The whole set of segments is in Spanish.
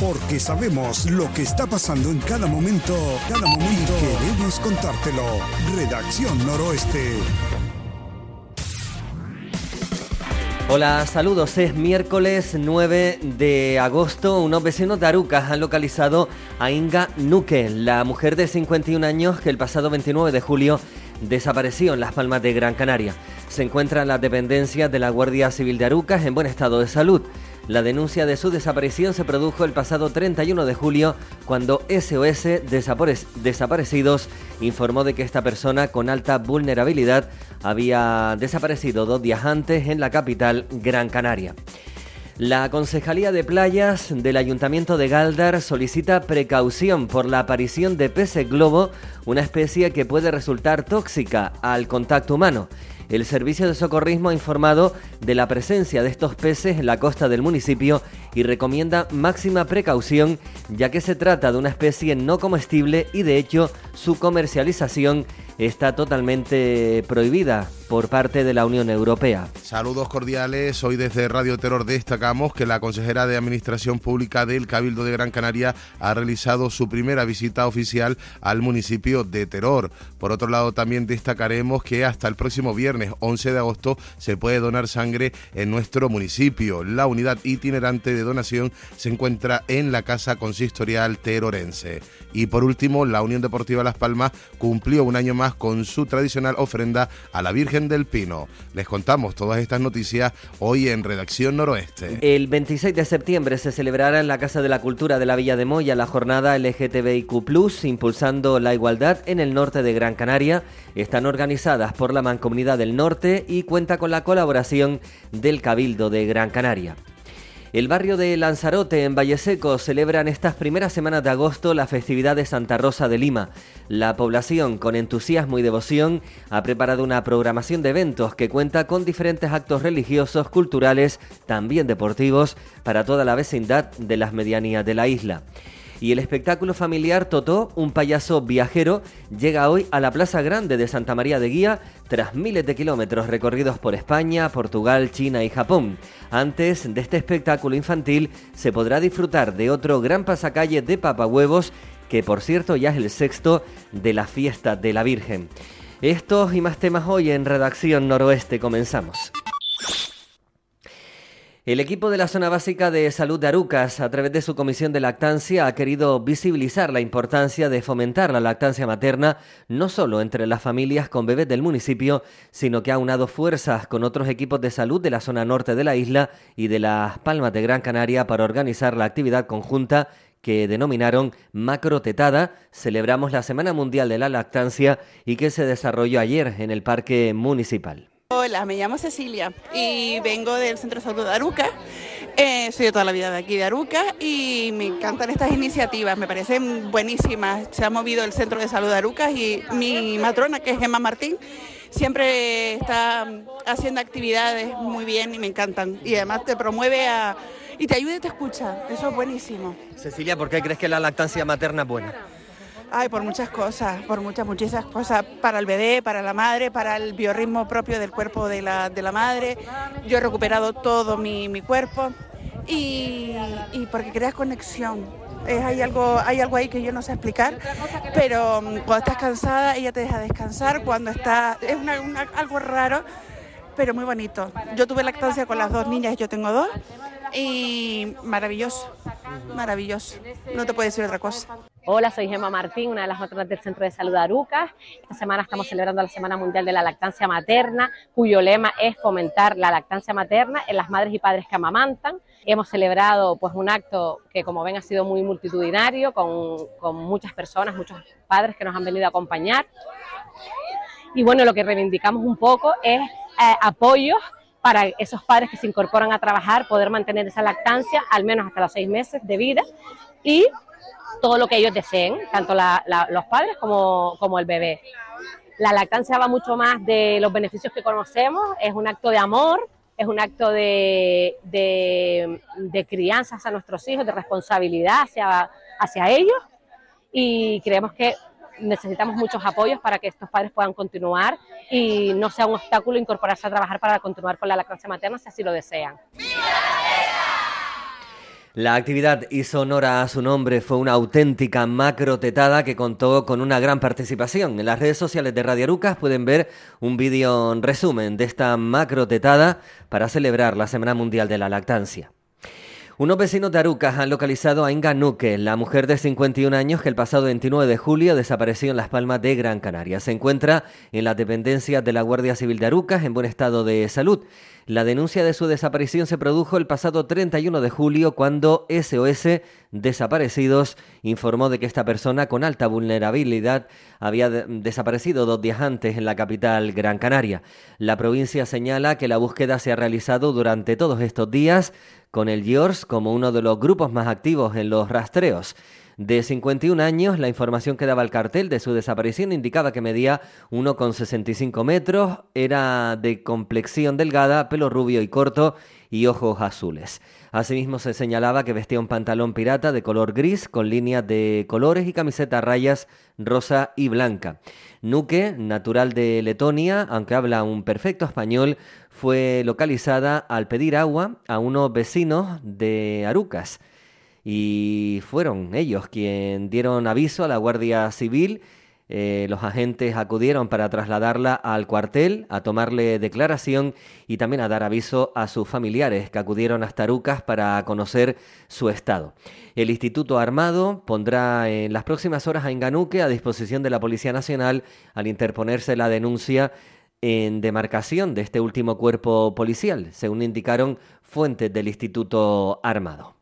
porque sabemos lo que está pasando en cada momento, cada momento queremos contártelo. Redacción Noroeste. Hola, saludos. Es miércoles 9 de agosto. Unos vecinos de Arucas han localizado a Inga Nuque, la mujer de 51 años que el pasado 29 de julio desapareció en Las Palmas de Gran Canaria. Se encuentra en las dependencias de la Guardia Civil de Arucas en buen estado de salud. La denuncia de su desaparición se produjo el pasado 31 de julio cuando SOS Desaparecidos informó de que esta persona con alta vulnerabilidad había desaparecido dos días antes en la capital Gran Canaria. La Concejalía de Playas del Ayuntamiento de Galdar solicita precaución por la aparición de peces globo, una especie que puede resultar tóxica al contacto humano. El Servicio de Socorrismo ha informado de la presencia de estos peces en la costa del municipio y recomienda máxima precaución ya que se trata de una especie no comestible y de hecho su comercialización está totalmente prohibida por parte de la Unión Europea. Saludos cordiales. Hoy desde Radio Terror destacamos que la consejera de Administración Pública del Cabildo de Gran Canaria ha realizado su primera visita oficial al municipio de Terror. Por otro lado, también destacaremos que hasta el próximo viernes 11 de agosto se puede donar sangre en nuestro municipio. La unidad itinerante de donación se encuentra en la Casa Consistorial Terorense. Y por último, la Unión Deportiva Las Palmas cumplió un año más con su tradicional ofrenda a la Virgen del Pino. Les contamos todas estas noticias hoy en Redacción Noroeste. El 26 de septiembre se celebrará en la Casa de la Cultura de la Villa de Moya la jornada LGTBIQ, impulsando la igualdad en el norte de Gran Canaria. Están organizadas por la Mancomunidad del Norte y cuenta con la colaboración del Cabildo de Gran Canaria. El barrio de Lanzarote, en Valleseco, celebra en estas primeras semanas de agosto la festividad de Santa Rosa de Lima. La población, con entusiasmo y devoción, ha preparado una programación de eventos que cuenta con diferentes actos religiosos, culturales, también deportivos, para toda la vecindad de las medianías de la isla. Y el espectáculo familiar Totó, un payaso viajero, llega hoy a la Plaza Grande de Santa María de Guía tras miles de kilómetros recorridos por España, Portugal, China y Japón. Antes de este espectáculo infantil se podrá disfrutar de otro gran pasacalle de papahuevos que por cierto ya es el sexto de la fiesta de la Virgen. Estos y más temas hoy en Redacción Noroeste comenzamos. El equipo de la Zona Básica de Salud de Arucas, a través de su comisión de lactancia, ha querido visibilizar la importancia de fomentar la lactancia materna no solo entre las familias con bebés del municipio, sino que ha unado fuerzas con otros equipos de salud de la zona norte de la isla y de las Palmas de Gran Canaria para organizar la actividad conjunta que denominaron Macrotetada. Celebramos la Semana Mundial de la Lactancia y que se desarrolló ayer en el Parque Municipal. Hola, me llamo Cecilia y vengo del Centro de Salud de Aruca. Eh, soy de toda la vida de aquí de Aruca y me encantan estas iniciativas, me parecen buenísimas. Se ha movido el Centro de Salud de Aruca y mi matrona, que es Gemma Martín, siempre está haciendo actividades muy bien y me encantan. Y además te promueve a, y te ayuda y te escucha. Eso es buenísimo. Cecilia, ¿por qué crees que la lactancia materna es buena? Ay, por muchas cosas, por muchas, muchísimas cosas, para el bebé, para la madre, para el biorritmo propio del cuerpo de la, de la madre. Yo he recuperado todo mi, mi cuerpo y, y, porque creas conexión. Es, hay, algo, hay algo ahí que yo no sé explicar, pero mm, cuando estás cansada ella te deja descansar, cuando está, es una, una, algo raro, pero muy bonito. Yo tuve lactancia con las dos niñas, yo tengo dos, y maravilloso, maravilloso. No te puedo decir otra cosa. Hola, soy Gemma Martín, una de las matronas del Centro de Salud Arucas. Esta semana estamos celebrando la Semana Mundial de la Lactancia Materna, cuyo lema es fomentar la lactancia materna en las madres y padres que amamantan. Hemos celebrado pues un acto que como ven ha sido muy multitudinario, con, con muchas personas, muchos padres que nos han venido a acompañar. Y bueno, lo que reivindicamos un poco es eh, apoyos para esos padres que se incorporan a trabajar, poder mantener esa lactancia al menos hasta los seis meses de vida y todo lo que ellos deseen, tanto los padres como, como el bebé. La lactancia va mucho más de los beneficios que conocemos, es un acto de amor, es un acto de, de, de crianza hacia nuestros hijos, de responsabilidad hacia, hacia ellos y creemos que necesitamos muchos apoyos para que estos padres puedan continuar y no sea un obstáculo incorporarse a trabajar para continuar con la lactancia materna si así lo desean. La actividad hizo honor a su nombre, fue una auténtica macro tetada que contó con una gran participación. En las redes sociales de Radio Arucas pueden ver un vídeo en resumen de esta macro tetada para celebrar la Semana Mundial de la Lactancia. Unos vecinos de Arucas han localizado a Inga Nuque, la mujer de 51 años que el pasado 29 de julio desapareció en Las Palmas de Gran Canaria. Se encuentra en la dependencia de la Guardia Civil de Arucas en buen estado de salud. La denuncia de su desaparición se produjo el pasado 31 de julio cuando SOS Desaparecidos informó de que esta persona con alta vulnerabilidad había desaparecido dos días antes en la capital Gran Canaria. La provincia señala que la búsqueda se ha realizado durante todos estos días con el GIORS como uno de los grupos más activos en los rastreos. De 51 años, la información que daba el cartel de su desaparición indicaba que medía 1,65 metros, era de complexión delgada, pelo rubio y corto y ojos azules. Asimismo se señalaba que vestía un pantalón pirata de color gris con líneas de colores y camiseta rayas rosa y blanca. Nuque, natural de Letonia, aunque habla un perfecto español, fue localizada al pedir agua a unos vecinos de Arucas y fueron ellos quienes dieron aviso a la Guardia Civil. Eh, los agentes acudieron para trasladarla al cuartel, a tomarle declaración y también a dar aviso a sus familiares que acudieron hasta Arucas para conocer su estado. El Instituto Armado pondrá en las próximas horas a Inganuque a disposición de la Policía Nacional al interponerse la denuncia en demarcación de este último cuerpo policial, según indicaron fuentes del Instituto Armado.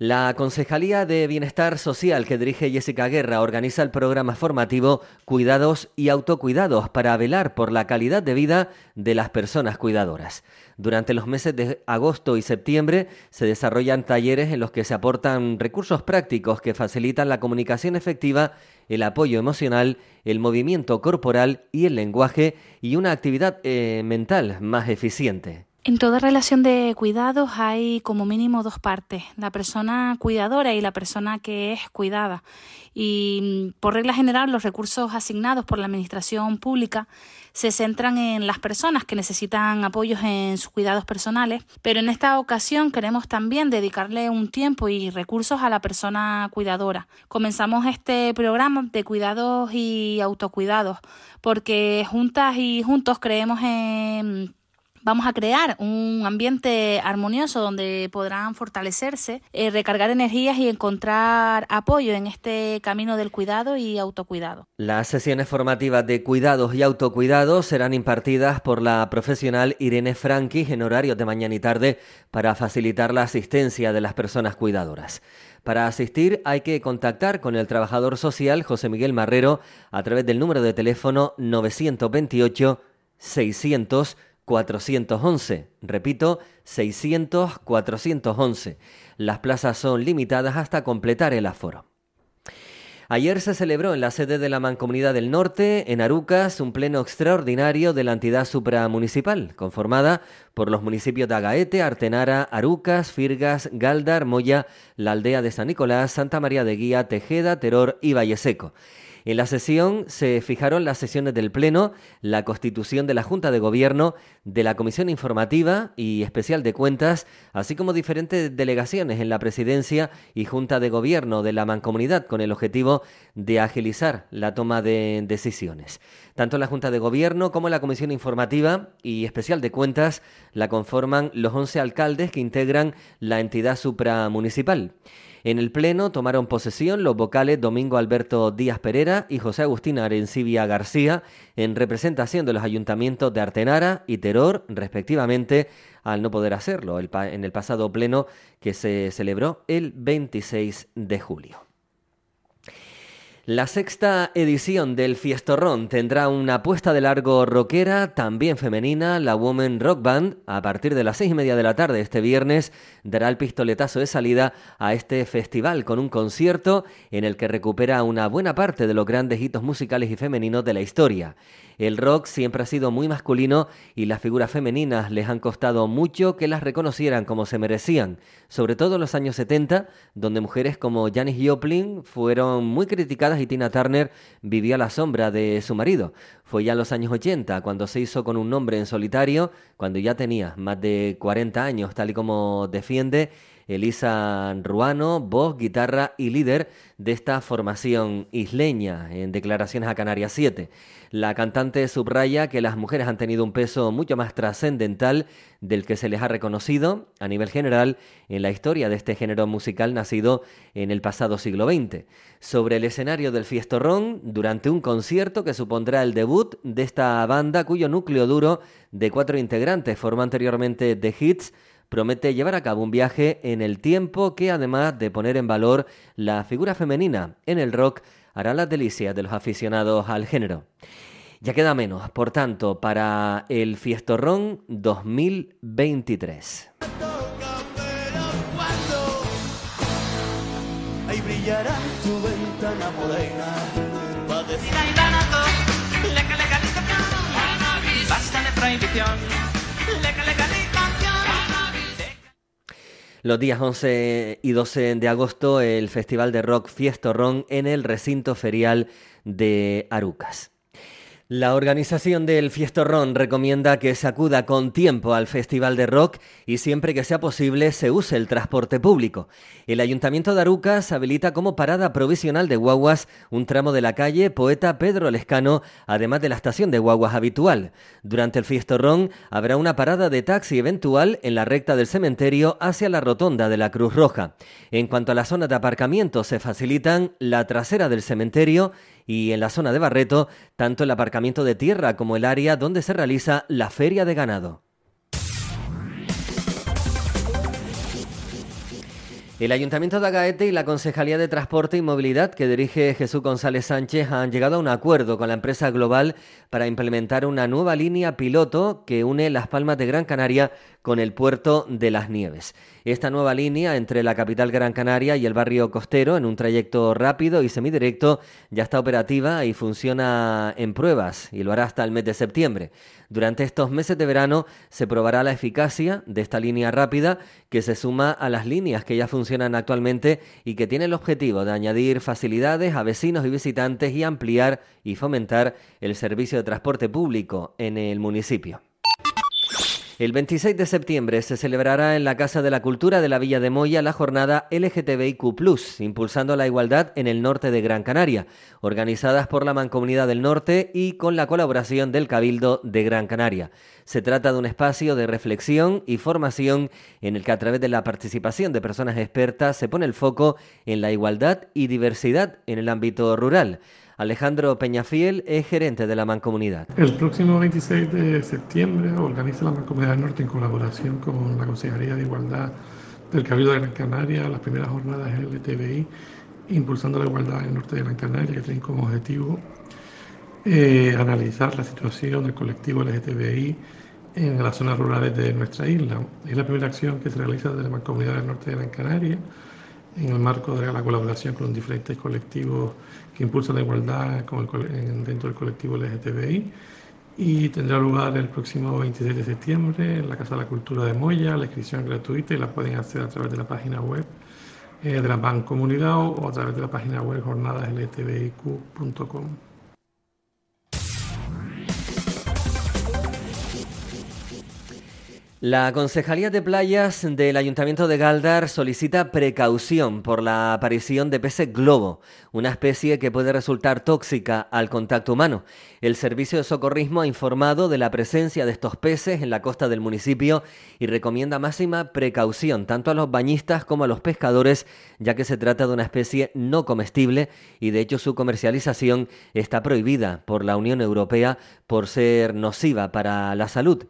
La Concejalía de Bienestar Social que dirige Jessica Guerra organiza el programa formativo Cuidados y Autocuidados para velar por la calidad de vida de las personas cuidadoras. Durante los meses de agosto y septiembre se desarrollan talleres en los que se aportan recursos prácticos que facilitan la comunicación efectiva, el apoyo emocional, el movimiento corporal y el lenguaje y una actividad eh, mental más eficiente. En toda relación de cuidados hay como mínimo dos partes, la persona cuidadora y la persona que es cuidada. Y mm, por regla general los recursos asignados por la Administración Pública se centran en las personas que necesitan apoyos en sus cuidados personales, pero en esta ocasión queremos también dedicarle un tiempo y recursos a la persona cuidadora. Comenzamos este programa de cuidados y autocuidados porque juntas y juntos creemos en Vamos a crear un ambiente armonioso donde podrán fortalecerse, eh, recargar energías y encontrar apoyo en este camino del cuidado y autocuidado. Las sesiones formativas de cuidados y autocuidados serán impartidas por la profesional Irene Franqui en horarios de mañana y tarde para facilitar la asistencia de las personas cuidadoras. Para asistir hay que contactar con el trabajador social José Miguel Marrero a través del número de teléfono 928 600 411. Repito, 600-411. Las plazas son limitadas hasta completar el aforo. Ayer se celebró en la sede de la Mancomunidad del Norte, en Arucas, un pleno extraordinario de la entidad supramunicipal, conformada por los municipios de Agaete, Artenara, Arucas, Firgas, Galdar, Moya, la aldea de San Nicolás, Santa María de Guía, Tejeda, Teror y Valleseco. En la sesión se fijaron las sesiones del Pleno, la constitución de la Junta de Gobierno, de la Comisión Informativa y Especial de Cuentas, así como diferentes delegaciones en la Presidencia y Junta de Gobierno de la Mancomunidad con el objetivo de agilizar la toma de decisiones. Tanto la Junta de Gobierno como la Comisión Informativa y Especial de Cuentas la conforman los 11 alcaldes que integran la entidad supramunicipal. En el Pleno tomaron posesión los vocales Domingo Alberto Díaz Pereira y José Agustín Arencibia García en representación de los ayuntamientos de Artenara y Teror, respectivamente, al no poder hacerlo en el pasado Pleno que se celebró el 26 de julio. La sexta edición del Fiestorrón tendrá una puesta de largo rockera, también femenina, la Woman Rock Band, a partir de las seis y media de la tarde este viernes, dará el pistoletazo de salida a este festival con un concierto en el que recupera una buena parte de los grandes hitos musicales y femeninos de la historia. El rock siempre ha sido muy masculino y las figuras femeninas les han costado mucho que las reconocieran como se merecían, sobre todo en los años 70, donde mujeres como Janis Joplin fueron muy criticadas y Tina Turner vivía a la sombra de su marido. Fue ya en los años 80 cuando se hizo con un nombre en solitario, cuando ya tenía más de 40 años, tal y como defiende Elisa Ruano, voz, guitarra y líder de esta formación isleña, en declaraciones a Canarias 7. La cantante subraya que las mujeres han tenido un peso mucho más trascendental del que se les ha reconocido a nivel general en la historia de este género musical nacido en el pasado siglo XX. Sobre el escenario del Fiestorrón, durante un concierto que supondrá el debut de esta banda cuyo núcleo duro de cuatro integrantes formó anteriormente The Hits, promete llevar a cabo un viaje en el tiempo que además de poner en valor la figura femenina en el rock, hará las delicias de los aficionados al género. Ya queda menos, por tanto, para el Fiestorrón 2023. Ahí brillará tu ventana morena. Basta de prohibición. Los días 11 y 12 de agosto, el Festival de Rock Fiestorrón en el recinto ferial de Arucas. La organización del Fiestorrón recomienda que se acuda con tiempo al Festival de Rock y siempre que sea posible se use el transporte público. El Ayuntamiento de Arucas habilita como parada provisional de guaguas un tramo de la calle Poeta Pedro Lescano, además de la estación de guaguas habitual. Durante el Fiestorrón habrá una parada de taxi eventual en la recta del cementerio hacia la rotonda de la Cruz Roja. En cuanto a la zona de aparcamiento, se facilitan la trasera del cementerio y en la zona de Barreto, tanto el aparcamiento de tierra como el área donde se realiza la feria de ganado. El Ayuntamiento de Agaete y la Concejalía de Transporte y Movilidad que dirige Jesús González Sánchez han llegado a un acuerdo con la empresa global para implementar una nueva línea piloto que une Las Palmas de Gran Canaria con el puerto de Las Nieves. Esta nueva línea entre la capital Gran Canaria y el barrio costero, en un trayecto rápido y semidirecto, ya está operativa y funciona en pruebas y lo hará hasta el mes de septiembre. Durante estos meses de verano se probará la eficacia de esta línea rápida que se suma a las líneas que ya funcionan actualmente y que tiene el objetivo de añadir facilidades a vecinos y visitantes y ampliar y fomentar el servicio de transporte público en el municipio. El 26 de septiembre se celebrará en la Casa de la Cultura de la Villa de Moya la jornada LGTBIQ, impulsando la igualdad en el norte de Gran Canaria, organizadas por la Mancomunidad del Norte y con la colaboración del Cabildo de Gran Canaria. Se trata de un espacio de reflexión y formación en el que a través de la participación de personas expertas se pone el foco en la igualdad y diversidad en el ámbito rural. Alejandro Peñafiel es gerente de la Mancomunidad. El próximo 26 de septiembre organiza la Mancomunidad del Norte en colaboración con la Consejería de Igualdad del Cabildo de Gran Canaria las primeras jornadas LTBI, impulsando la igualdad en el norte de Gran Canaria, que tienen como objetivo eh, analizar la situación del colectivo LGTBI en las zonas rurales de nuestra isla. Es la primera acción que se realiza desde la Mancomunidad del Norte de Gran Canaria en el marco de la colaboración con los diferentes colectivos que impulsan la igualdad dentro del colectivo LGTBI y tendrá lugar el próximo 26 de septiembre en la Casa de la Cultura de Moya. La inscripción es gratuita y la pueden hacer a través de la página web eh, de la Bancomunidad o a través de la página web jornadaslgtbiq.com. La Concejalía de Playas del Ayuntamiento de Galdar solicita precaución por la aparición de peces globo, una especie que puede resultar tóxica al contacto humano. El Servicio de Socorrismo ha informado de la presencia de estos peces en la costa del municipio y recomienda máxima precaución tanto a los bañistas como a los pescadores, ya que se trata de una especie no comestible y de hecho su comercialización está prohibida por la Unión Europea por ser nociva para la salud.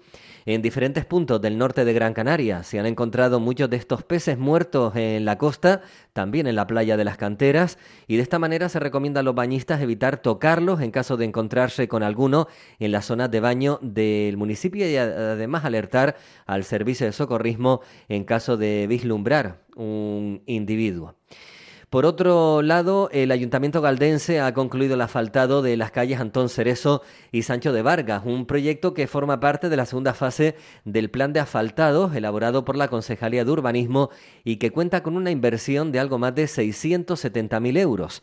En diferentes puntos del norte de Gran Canaria se han encontrado muchos de estos peces muertos en la costa, también en la playa de las canteras, y de esta manera se recomienda a los bañistas evitar tocarlos en caso de encontrarse con alguno en las zonas de baño del municipio y además alertar al servicio de socorrismo en caso de vislumbrar un individuo. Por otro lado, el Ayuntamiento galdense ha concluido el asfaltado de las calles Antón Cerezo y Sancho de Vargas, un proyecto que forma parte de la segunda fase del plan de asfaltados elaborado por la Concejalía de Urbanismo y que cuenta con una inversión de algo más de 670.000 euros.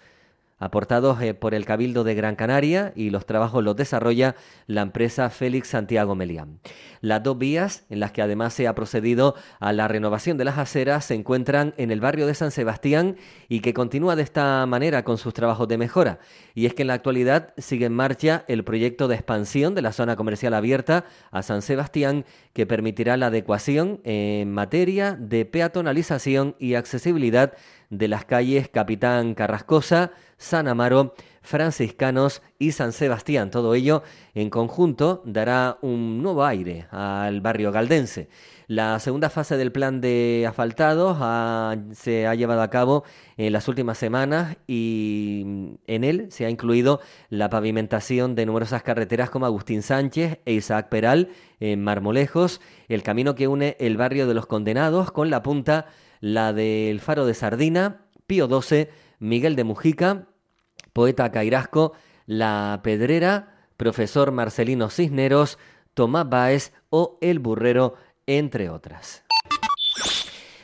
Aportados eh, por el Cabildo de Gran Canaria y los trabajos los desarrolla la empresa Félix Santiago Melián. Las dos vías, en las que además se ha procedido a la renovación de las aceras, se encuentran en el barrio de San Sebastián y que continúa de esta manera con sus trabajos de mejora. Y es que en la actualidad sigue en marcha el proyecto de expansión de la zona comercial abierta a San Sebastián que permitirá la adecuación en materia de peatonalización y accesibilidad de las calles Capitán Carrascosa, San Amaro, Franciscanos y San Sebastián. Todo ello en conjunto dará un nuevo aire al barrio galdense. La segunda fase del plan de asfaltados se ha llevado a cabo en las últimas semanas y en él se ha incluido la pavimentación de numerosas carreteras como Agustín Sánchez e Isaac Peral en Marmolejos, el camino que une el barrio de los Condenados con la punta, la del Faro de Sardina, Pío XII, Miguel de Mujica, Poeta Cairasco, La Pedrera, Profesor Marcelino Cisneros, Tomás Báez o El Burrero, entre otras.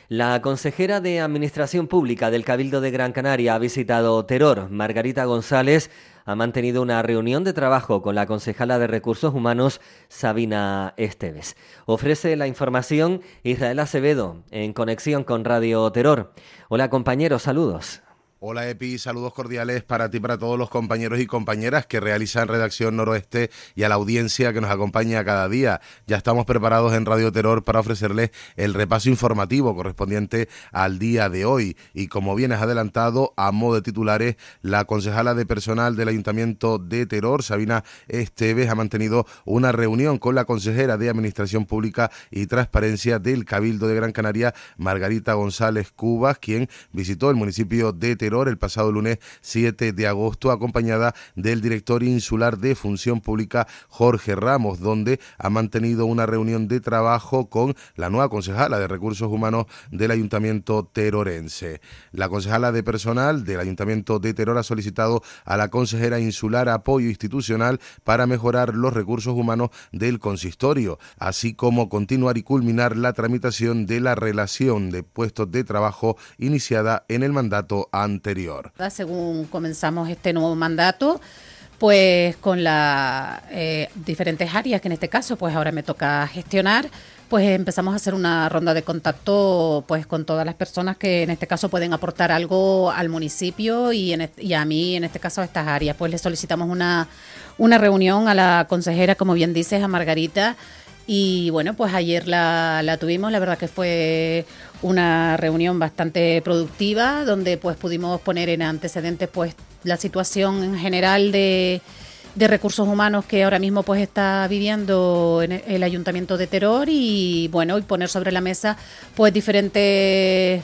La consejera de Administración Pública del Cabildo de Gran Canaria ha visitado Teror. Margarita González ha mantenido una reunión de trabajo con la concejala de Recursos Humanos, Sabina Esteves. Ofrece la información Israel Acevedo en conexión con Radio Teror. Hola compañeros, saludos. Hola Epi, saludos cordiales para ti, para todos los compañeros y compañeras que realizan Redacción Noroeste y a la audiencia que nos acompaña cada día. Ya estamos preparados en Radio Terror para ofrecerles el repaso informativo correspondiente al día de hoy. Y como bien has adelantado, a modo de titulares, la concejala de personal del Ayuntamiento de Terror, Sabina Esteves, ha mantenido una reunión con la consejera de Administración Pública y Transparencia del Cabildo de Gran Canaria, Margarita González Cubas, quien visitó el municipio de Terror el pasado lunes 7 de agosto, acompañada del director insular de Función Pública, Jorge Ramos, donde ha mantenido una reunión de trabajo con la nueva concejala de Recursos Humanos del Ayuntamiento Terorense. La concejala de personal del Ayuntamiento de Teror ha solicitado a la consejera insular apoyo institucional para mejorar los recursos humanos del consistorio, así como continuar y culminar la tramitación de la relación de puestos de trabajo iniciada en el mandato anterior según comenzamos este nuevo mandato, pues con las eh, diferentes áreas que en este caso pues ahora me toca gestionar, pues empezamos a hacer una ronda de contacto pues con todas las personas que en este caso pueden aportar algo al municipio y, y a mí en este caso a estas áreas. Pues le solicitamos una, una reunión a la consejera, como bien dices, a Margarita. Y bueno, pues ayer la, la tuvimos, la verdad que fue una reunión bastante productiva donde pues pudimos poner en antecedentes pues la situación en general de, de recursos humanos que ahora mismo pues está viviendo en el Ayuntamiento de Teror. Y bueno y poner sobre la mesa pues diferentes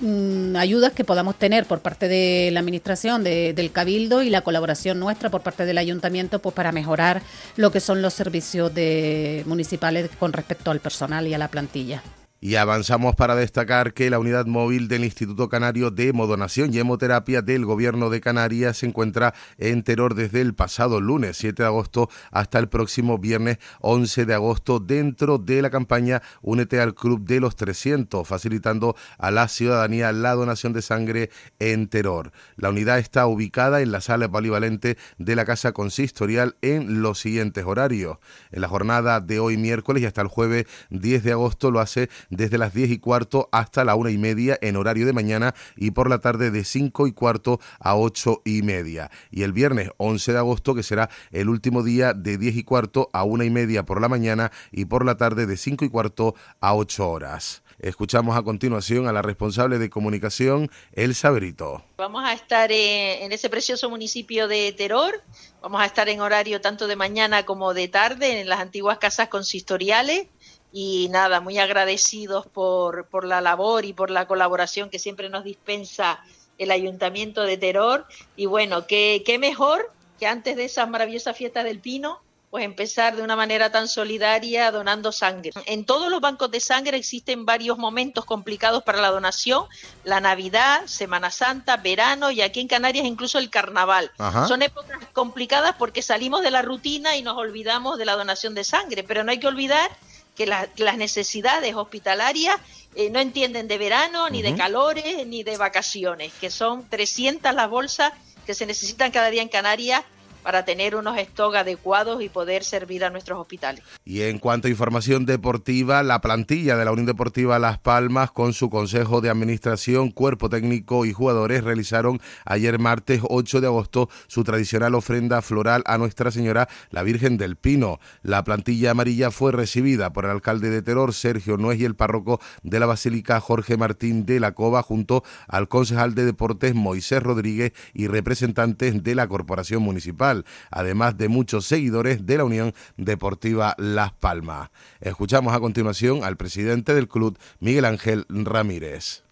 mm, ayudas que podamos tener por parte de la administración del cabildo y la colaboración nuestra por parte del ayuntamiento pues para mejorar lo que son los servicios de municipales con respecto al personal y a la plantilla. Y avanzamos para destacar que la unidad móvil del Instituto Canario de Modonación y Hemoterapia del Gobierno de Canarias se encuentra en Teror desde el pasado lunes 7 de agosto hasta el próximo viernes 11 de agosto dentro de la campaña Únete al Club de los 300, facilitando a la ciudadanía la donación de sangre en Teror. La unidad está ubicada en la sala polivalente de la Casa Consistorial en los siguientes horarios. En la jornada de hoy miércoles y hasta el jueves 10 de agosto lo hace desde las 10 y cuarto hasta la una y media en horario de mañana y por la tarde de 5 y cuarto a 8 y media. Y el viernes 11 de agosto, que será el último día de 10 y cuarto a una y media por la mañana y por la tarde de 5 y cuarto a 8 horas. Escuchamos a continuación a la responsable de comunicación, Elsa Brito. Vamos a estar en ese precioso municipio de Teror, vamos a estar en horario tanto de mañana como de tarde en las antiguas casas consistoriales y nada, muy agradecidos por, por la labor y por la colaboración que siempre nos dispensa el Ayuntamiento de Teror. Y bueno, qué, qué mejor que antes de esas maravillosas fiestas del Pino, pues empezar de una manera tan solidaria donando sangre. En todos los bancos de sangre existen varios momentos complicados para la donación, la Navidad, Semana Santa, verano y aquí en Canarias incluso el Carnaval. Son épocas complicadas porque salimos de la rutina y nos olvidamos de la donación de sangre, pero no hay que olvidar que las necesidades hospitalarias eh, no entienden de verano, ni de calores, ni de vacaciones, que son 300 las bolsas que se necesitan cada día en Canarias para tener unos stock adecuados y poder servir a nuestros hospitales. Y en cuanto a información deportiva, la plantilla de la Unión Deportiva Las Palmas con su Consejo de Administración, Cuerpo Técnico y jugadores realizaron ayer martes 8 de agosto su tradicional ofrenda floral a Nuestra Señora la Virgen del Pino. La plantilla amarilla fue recibida por el alcalde de Teror, Sergio Nuez, y el párroco de la Basílica, Jorge Martín de la Cova, junto al concejal de Deportes, Moisés Rodríguez, y representantes de la Corporación Municipal además de muchos seguidores de la Unión Deportiva Las Palmas. Escuchamos a continuación al presidente del club, Miguel Ángel Ramírez.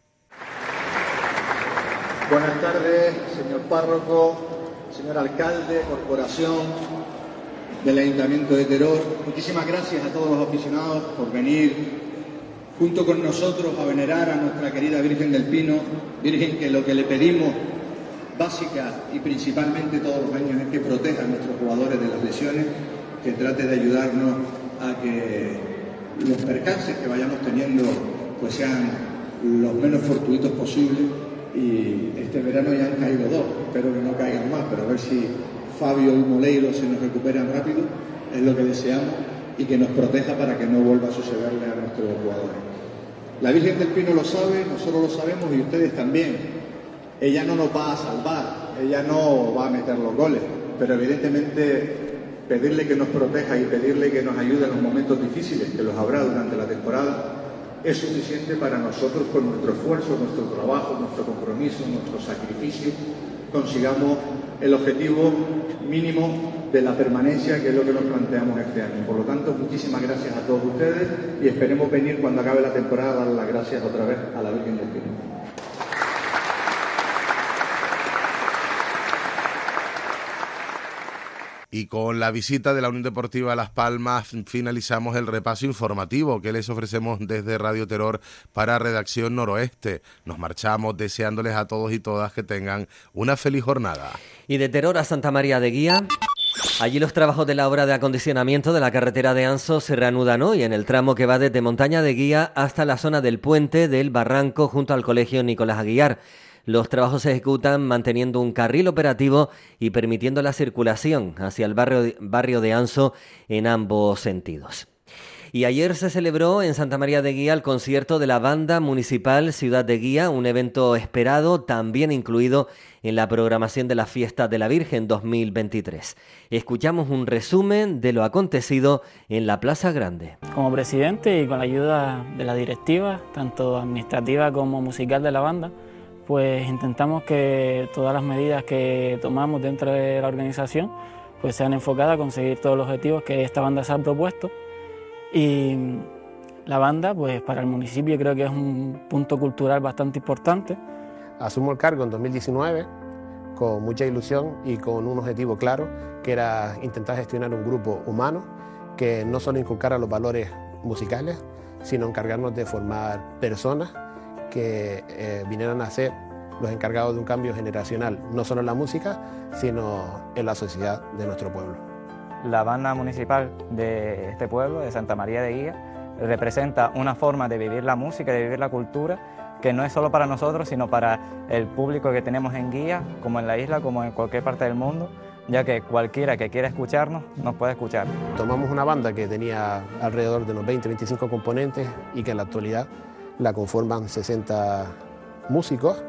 Buenas tardes, señor párroco, señor alcalde, corporación del Ayuntamiento de Teror. Muchísimas gracias a todos los aficionados por venir junto con nosotros a venerar a nuestra querida Virgen del Pino, Virgen que lo que le pedimos básica y principalmente todos los años es que proteja a nuestros jugadores de las lesiones, que trate de ayudarnos a que los percances que vayamos teniendo pues sean los menos fortuitos posibles y este verano ya han caído dos, espero que no caigan más, pero a ver si Fabio y Moleiro se nos recuperan rápido, es lo que deseamos y que nos proteja para que no vuelva a sucederle a nuestros jugadores. La Virgen del Pino lo sabe, nosotros lo sabemos y ustedes también ella no nos va a salvar, ella no va a meter los goles, pero evidentemente pedirle que nos proteja y pedirle que nos ayude en los momentos difíciles, que los habrá durante la temporada, es suficiente para nosotros con nuestro esfuerzo, nuestro trabajo, nuestro compromiso, nuestro sacrificio, consigamos el objetivo mínimo de la permanencia, que es lo que nos planteamos este año. Por lo tanto, muchísimas gracias a todos ustedes y esperemos venir cuando acabe la temporada a dar las gracias otra vez a la Virgen del Pino. Y con la visita de la Unión Deportiva Las Palmas finalizamos el repaso informativo que les ofrecemos desde Radio Terror para Redacción Noroeste. Nos marchamos deseándoles a todos y todas que tengan una feliz jornada. Y de Terror a Santa María de Guía. Allí los trabajos de la obra de acondicionamiento de la carretera de Anso se reanudan hoy en el tramo que va desde Montaña de Guía hasta la zona del puente del Barranco junto al Colegio Nicolás Aguiar. Los trabajos se ejecutan manteniendo un carril operativo y permitiendo la circulación hacia el barrio, barrio de Anso en ambos sentidos. Y ayer se celebró en Santa María de Guía el concierto de la Banda Municipal Ciudad de Guía, un evento esperado también incluido en la programación de la Fiesta de la Virgen 2023. Escuchamos un resumen de lo acontecido en la Plaza Grande. Como presidente y con la ayuda de la directiva, tanto administrativa como musical de la banda, pues intentamos que todas las medidas que tomamos dentro de la organización pues sean enfocadas a conseguir todos los objetivos que esta banda se ha propuesto y la banda pues para el municipio creo que es un punto cultural bastante importante. Asumo el cargo en 2019 con mucha ilusión y con un objetivo claro que era intentar gestionar un grupo humano que no solo inculcara los valores musicales, sino encargarnos de formar personas que eh, vinieran a ser los encargados de un cambio generacional, no solo en la música, sino en la sociedad de nuestro pueblo. La banda municipal de este pueblo, de Santa María de Guía, representa una forma de vivir la música, de vivir la cultura, que no es solo para nosotros, sino para el público que tenemos en Guía, como en la isla, como en cualquier parte del mundo, ya que cualquiera que quiera escucharnos nos puede escuchar. Tomamos una banda que tenía alrededor de unos 20-25 componentes y que en la actualidad la conforman 60 músicos,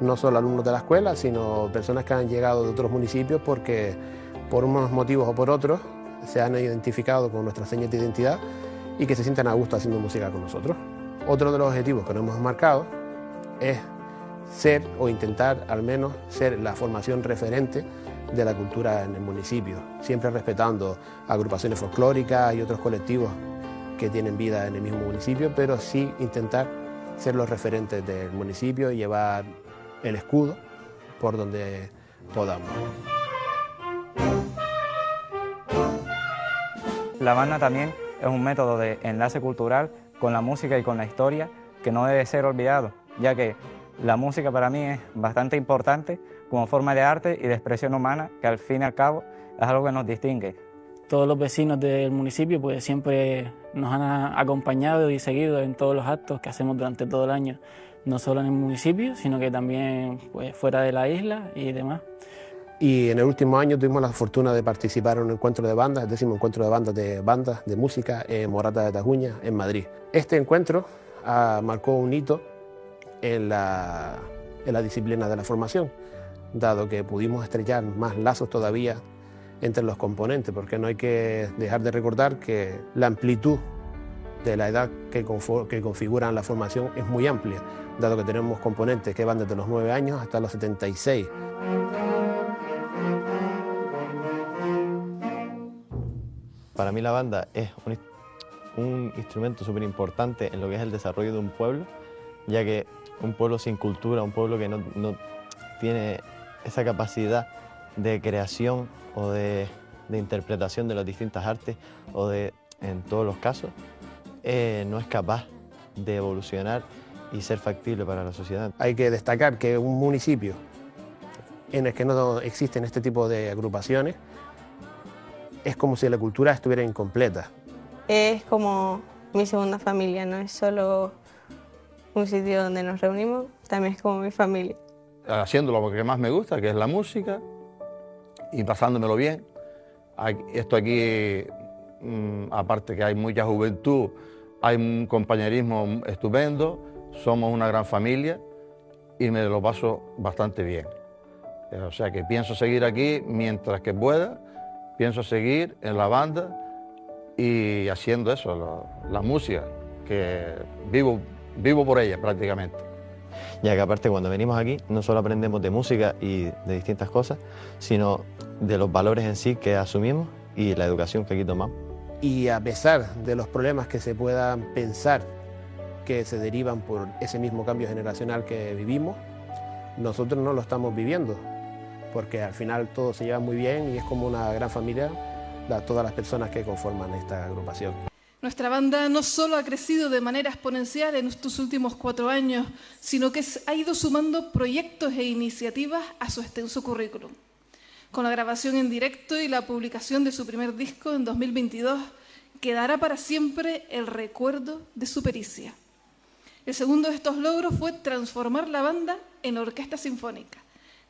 no solo alumnos de la escuela, sino personas que han llegado de otros municipios porque por unos motivos o por otros se han identificado con nuestras señas de identidad y que se sienten a gusto haciendo música con nosotros. Otro de los objetivos que nos hemos marcado es ser o intentar al menos ser la formación referente de la cultura en el municipio, siempre respetando agrupaciones folclóricas y otros colectivos que tienen vida en el mismo municipio, pero sí intentar ser los referentes del municipio y llevar el escudo por donde podamos. La banda también es un método de enlace cultural con la música y con la historia que no debe ser olvidado, ya que la música para mí es bastante importante como forma de arte y de expresión humana que al fin y al cabo es algo que nos distingue todos los vecinos del municipio pues siempre nos han acompañado y seguido en todos los actos que hacemos durante todo el año, no solo en el municipio, sino que también pues, fuera de la isla y demás. Y en el último año tuvimos la fortuna de participar en un encuentro de bandas, el décimo encuentro de bandas de bandas de música en Morata de Tajuña, en Madrid. Este encuentro ah, marcó un hito en la, en la disciplina de la formación, dado que pudimos estrechar más lazos todavía entre los componentes, porque no hay que dejar de recordar que la amplitud de la edad que, configuran la formación es muy amplia, dado que tenemos componentes que van desde los 9 años hasta los 76. Para mí la banda es un, instrumento súper importante en lo que es el desarrollo de un pueblo, ya que un pueblo sin cultura, un pueblo que no, tiene esa capacidad de creación o de, interpretación de las distintas artes o de, en todos los casos, eh, no es capaz de evolucionar y ser factible para la sociedad. Hay que destacar que un municipio en el que no existen este tipo de agrupaciones es como si la cultura estuviera incompleta. Es como mi segunda familia, no es solo un sitio donde nos reunimos, también es como mi familia. Haciendo lo que más me gusta, que es la música, y pasándomelo bien. Esto aquí, mm, aparte que hay mucha juventud, hay un compañerismo estupendo, somos una gran familia y me lo paso bastante bien. O sea que pienso seguir aquí mientras que pueda pienso seguir en la banda y haciendo eso, la, música, que vivo, vivo por ella prácticamente. Ya que aparte cuando venimos aquí no solo aprendemos de música y de distintas cosas, sino de los valores en sí que asumimos y la educación que aquí tomamos. Y a pesar de los problemas que se puedan pensar que se derivan por ese mismo cambio generacional que vivimos, nosotros no lo estamos viviendo porque al final todo se lleva muy bien y es como una gran familia todas las personas que conforman esta agrupación. Nuestra banda no solo ha crecido de manera exponencial en estos últimos cuatro años, sino que ha ido sumando proyectos e iniciativas a su extenso currículum. Con la grabación en directo y la publicación de su primer disco en 2022, quedará para siempre el recuerdo de su pericia. El segundo de estos logros fue transformar la banda en orquesta sinfónica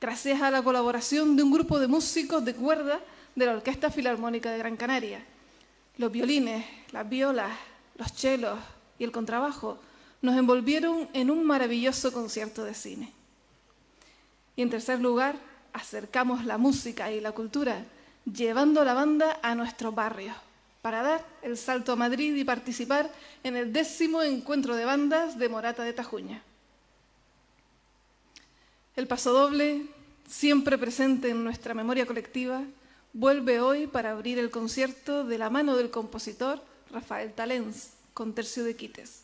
gracias a la colaboración de un grupo de músicos de cuerda de la Orquesta Filarmónica de Gran Canaria. Los violines, las violas, los chelos y el contrabajo nos envolvieron en un maravilloso concierto de cine. Y en tercer lugar, acercamos la música y la cultura llevando la banda a nuestros barrios para dar el salto a Madrid y participar en el décimo encuentro de bandas de Morata de Tajuña. El pasodoble, siempre presente en nuestra memoria colectiva, vuelve hoy para abrir el concierto de la mano del compositor Rafael Talens, con tercio de quites.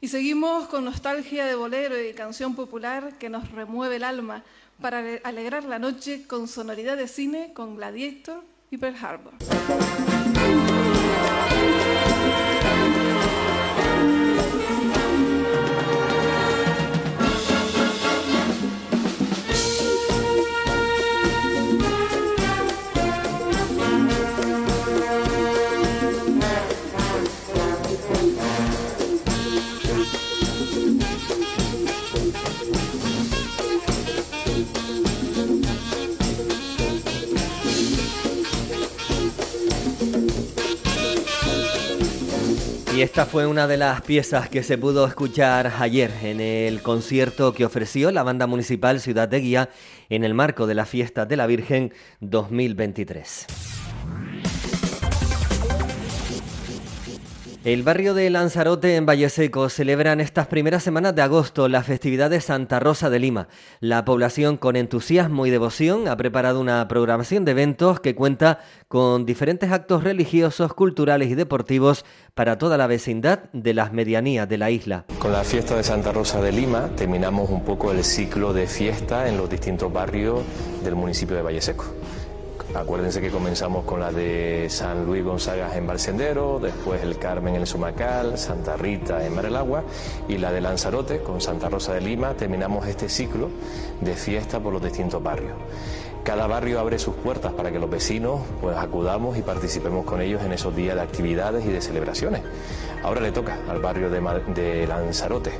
Y seguimos con nostalgia de bolero y canción popular que nos remueve el alma para alegrar la noche con sonoridad de cine con Gladiator y Pearl Harbor. Esta fue una de las piezas que se pudo escuchar ayer en el concierto que ofreció la banda municipal Ciudad de Guía en el marco de la fiesta de la Virgen 2023. El barrio de Lanzarote en Valleseco celebra en estas primeras semanas de agosto la festividad de Santa Rosa de Lima. La población con entusiasmo y devoción ha preparado una programación de eventos que cuenta con diferentes actos religiosos, culturales y deportivos para toda la vecindad de las medianías de la isla. Con la fiesta de Santa Rosa de Lima terminamos un poco el ciclo de fiesta en los distintos barrios del municipio de Valleseco. Acuérdense que comenzamos con la de San Luis Gonzaga en Valsendero, después el Carmen en el Sumacal, Santa Rita en Mar el Agua y la de Lanzarote con Santa Rosa de Lima. Terminamos este ciclo de fiesta por los distintos barrios. Cada barrio abre sus puertas para que los vecinos pues acudamos y participemos con ellos en esos días de actividades y de celebraciones. Ahora le toca al barrio de, de Lanzarote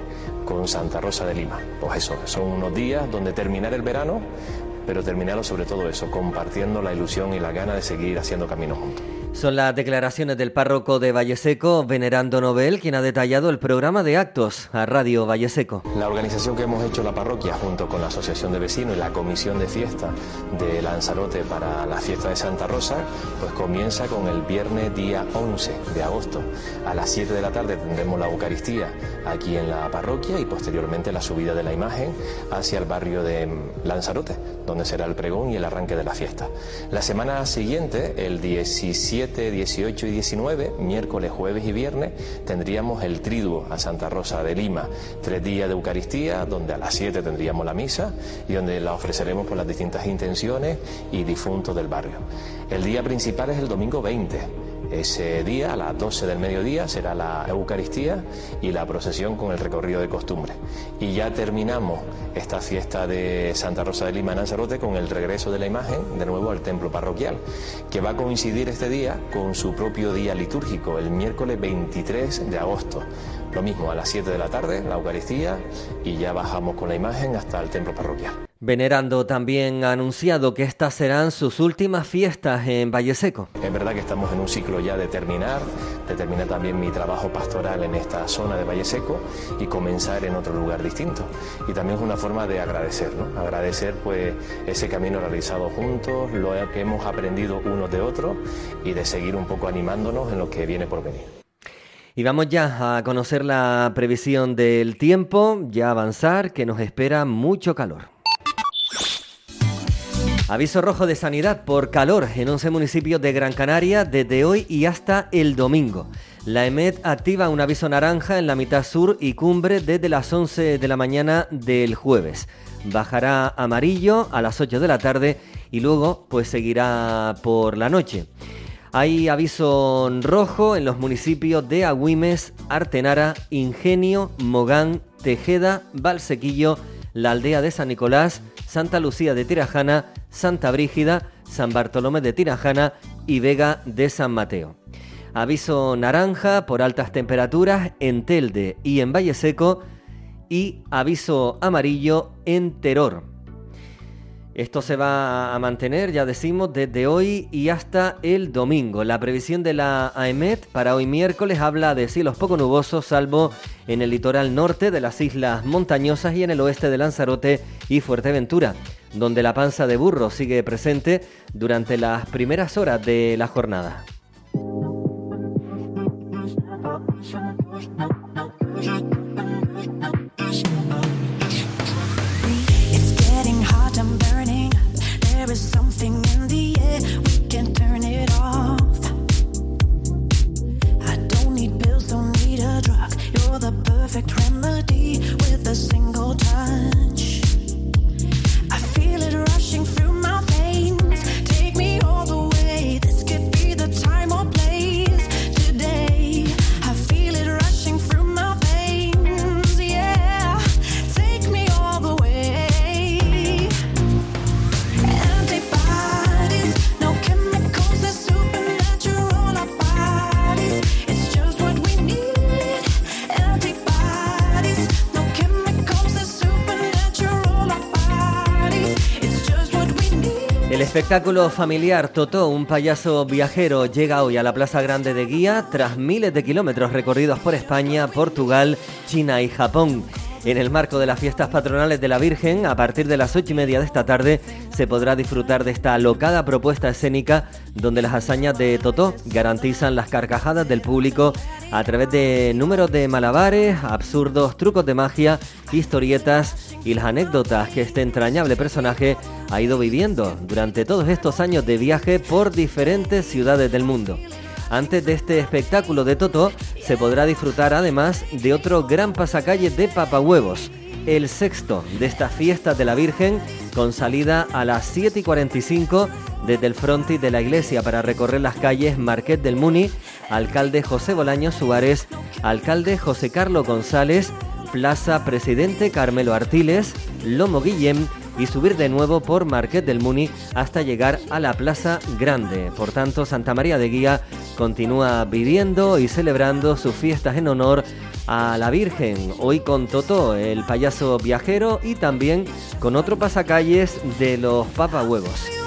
con Santa Rosa de Lima. Pues eso, son unos días donde terminar el verano pero terminarlo sobre todo eso, compartiendo la ilusión y la gana de seguir haciendo camino juntos. Son las declaraciones del párroco de Valleseco, Venerando Nobel, quien ha detallado el programa de actos a Radio Valleseco. La organización que hemos hecho la parroquia junto con la Asociación de Vecinos y la Comisión de Fiesta de Lanzarote para la fiesta de Santa Rosa, pues comienza con el viernes día 11 de agosto. A las 7 de la tarde tendremos la Eucaristía aquí en la parroquia y posteriormente la subida de la imagen hacia el barrio de Lanzarote, donde será el pregón y el arranque de la fiesta. La semana siguiente, el 17 18 y 19, miércoles, jueves y viernes, tendríamos el triduo a Santa Rosa de Lima, tres días de Eucaristía, donde a las 7 tendríamos la misa y donde la ofreceremos por las distintas intenciones y difuntos del barrio. El día principal es el domingo 20 ese día, a las 12 del mediodía, será la Eucaristía y la procesión con el recorrido de costumbre. Y ya terminamos esta fiesta de Santa Rosa de Lima en Lanzarote con el regreso de la imagen de nuevo al templo parroquial, que va a coincidir este día con su propio día litúrgico, el miércoles 23 de agosto. Lo mismo, a las 7 de la tarde, la Eucaristía, y ya bajamos con la imagen hasta el templo parroquial. Venerando también ha anunciado que estas serán sus últimas fiestas en Valle Seco. Es verdad que estamos en un ciclo ya de terminar, de terminar también mi trabajo pastoral en esta zona de Valle Seco y comenzar en otro lugar distinto. Y también es una forma de agradecer, ¿no? Agradecer pues ese camino realizado juntos, lo que hemos aprendido unos de otros y de seguir un poco animándonos en lo que viene por venir. Y vamos ya a conocer la previsión del tiempo, ya avanzar, que nos espera mucho calor. Aviso rojo de sanidad por calor en 11 municipios de Gran Canaria desde hoy y hasta el domingo. La EMED activa un aviso naranja en la mitad sur y cumbre desde las 11 de la mañana del jueves. Bajará amarillo a las 8 de la tarde y luego pues seguirá por la noche. Hay aviso rojo en los municipios de Agüimes, Artenara, Ingenio, Mogán, Tejeda, Valsequillo, la aldea de San Nicolás, Santa Lucía de Tirajana, Santa Brígida, San Bartolomé de Tirajana y Vega de San Mateo. Aviso naranja por altas temperaturas en Telde y en Valle Seco y aviso amarillo en Teror. Esto se va a mantener, ya decimos, desde hoy y hasta el domingo. La previsión de la AEMET para hoy miércoles habla de cielos poco nubosos, salvo en el litoral norte de las islas montañosas y en el oeste de Lanzarote y Fuerteventura, donde la panza de burro sigue presente durante las primeras horas de la jornada. Espectáculo familiar Totó, un payaso viajero, llega hoy a la Plaza Grande de Guía tras miles de kilómetros recorridos por España, Portugal, China y Japón. En el marco de las fiestas patronales de la Virgen, a partir de las ocho y media de esta tarde, se podrá disfrutar de esta alocada propuesta escénica donde las hazañas de Totó garantizan las carcajadas del público a través de números de malabares, absurdos, trucos de magia, historietas y las anécdotas que este entrañable personaje ha ido viviendo durante todos estos años de viaje por diferentes ciudades del mundo. Antes de este espectáculo de Toto, se podrá disfrutar además de otro gran pasacalle de papahuevos, el sexto de esta fiesta de la Virgen, con salida a las 7 y 45 desde el frontis de la iglesia para recorrer las calles Marqués del Muni, alcalde José Bolaño Suárez, alcalde José Carlos González, Plaza Presidente Carmelo Artiles, Lomo Guillem y subir de nuevo por Marqués del Muni hasta llegar a la Plaza Grande. Por tanto, Santa María de Guía continúa viviendo y celebrando sus fiestas en honor a la Virgen, hoy con Totó, el payaso viajero, y también con otro pasacalles de los papahuevos.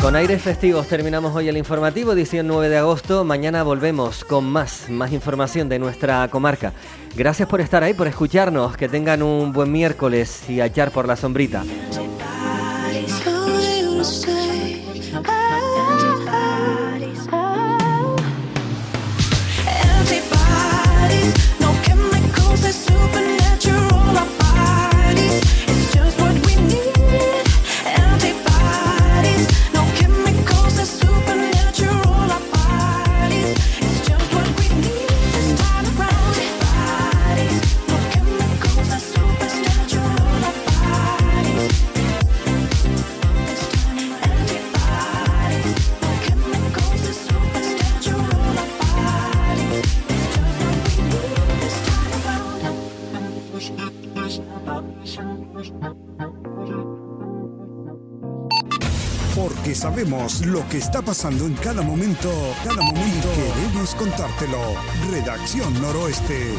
Con aires festivos terminamos hoy el informativo, edición 9 de agosto. Mañana volvemos con más, más información de nuestra comarca. Gracias por estar ahí, por escucharnos. Que tengan un buen miércoles y a echar por la sombrita. Sabemos lo que está pasando en cada momento, cada momento. Queremos contártelo. Redacción Noroeste.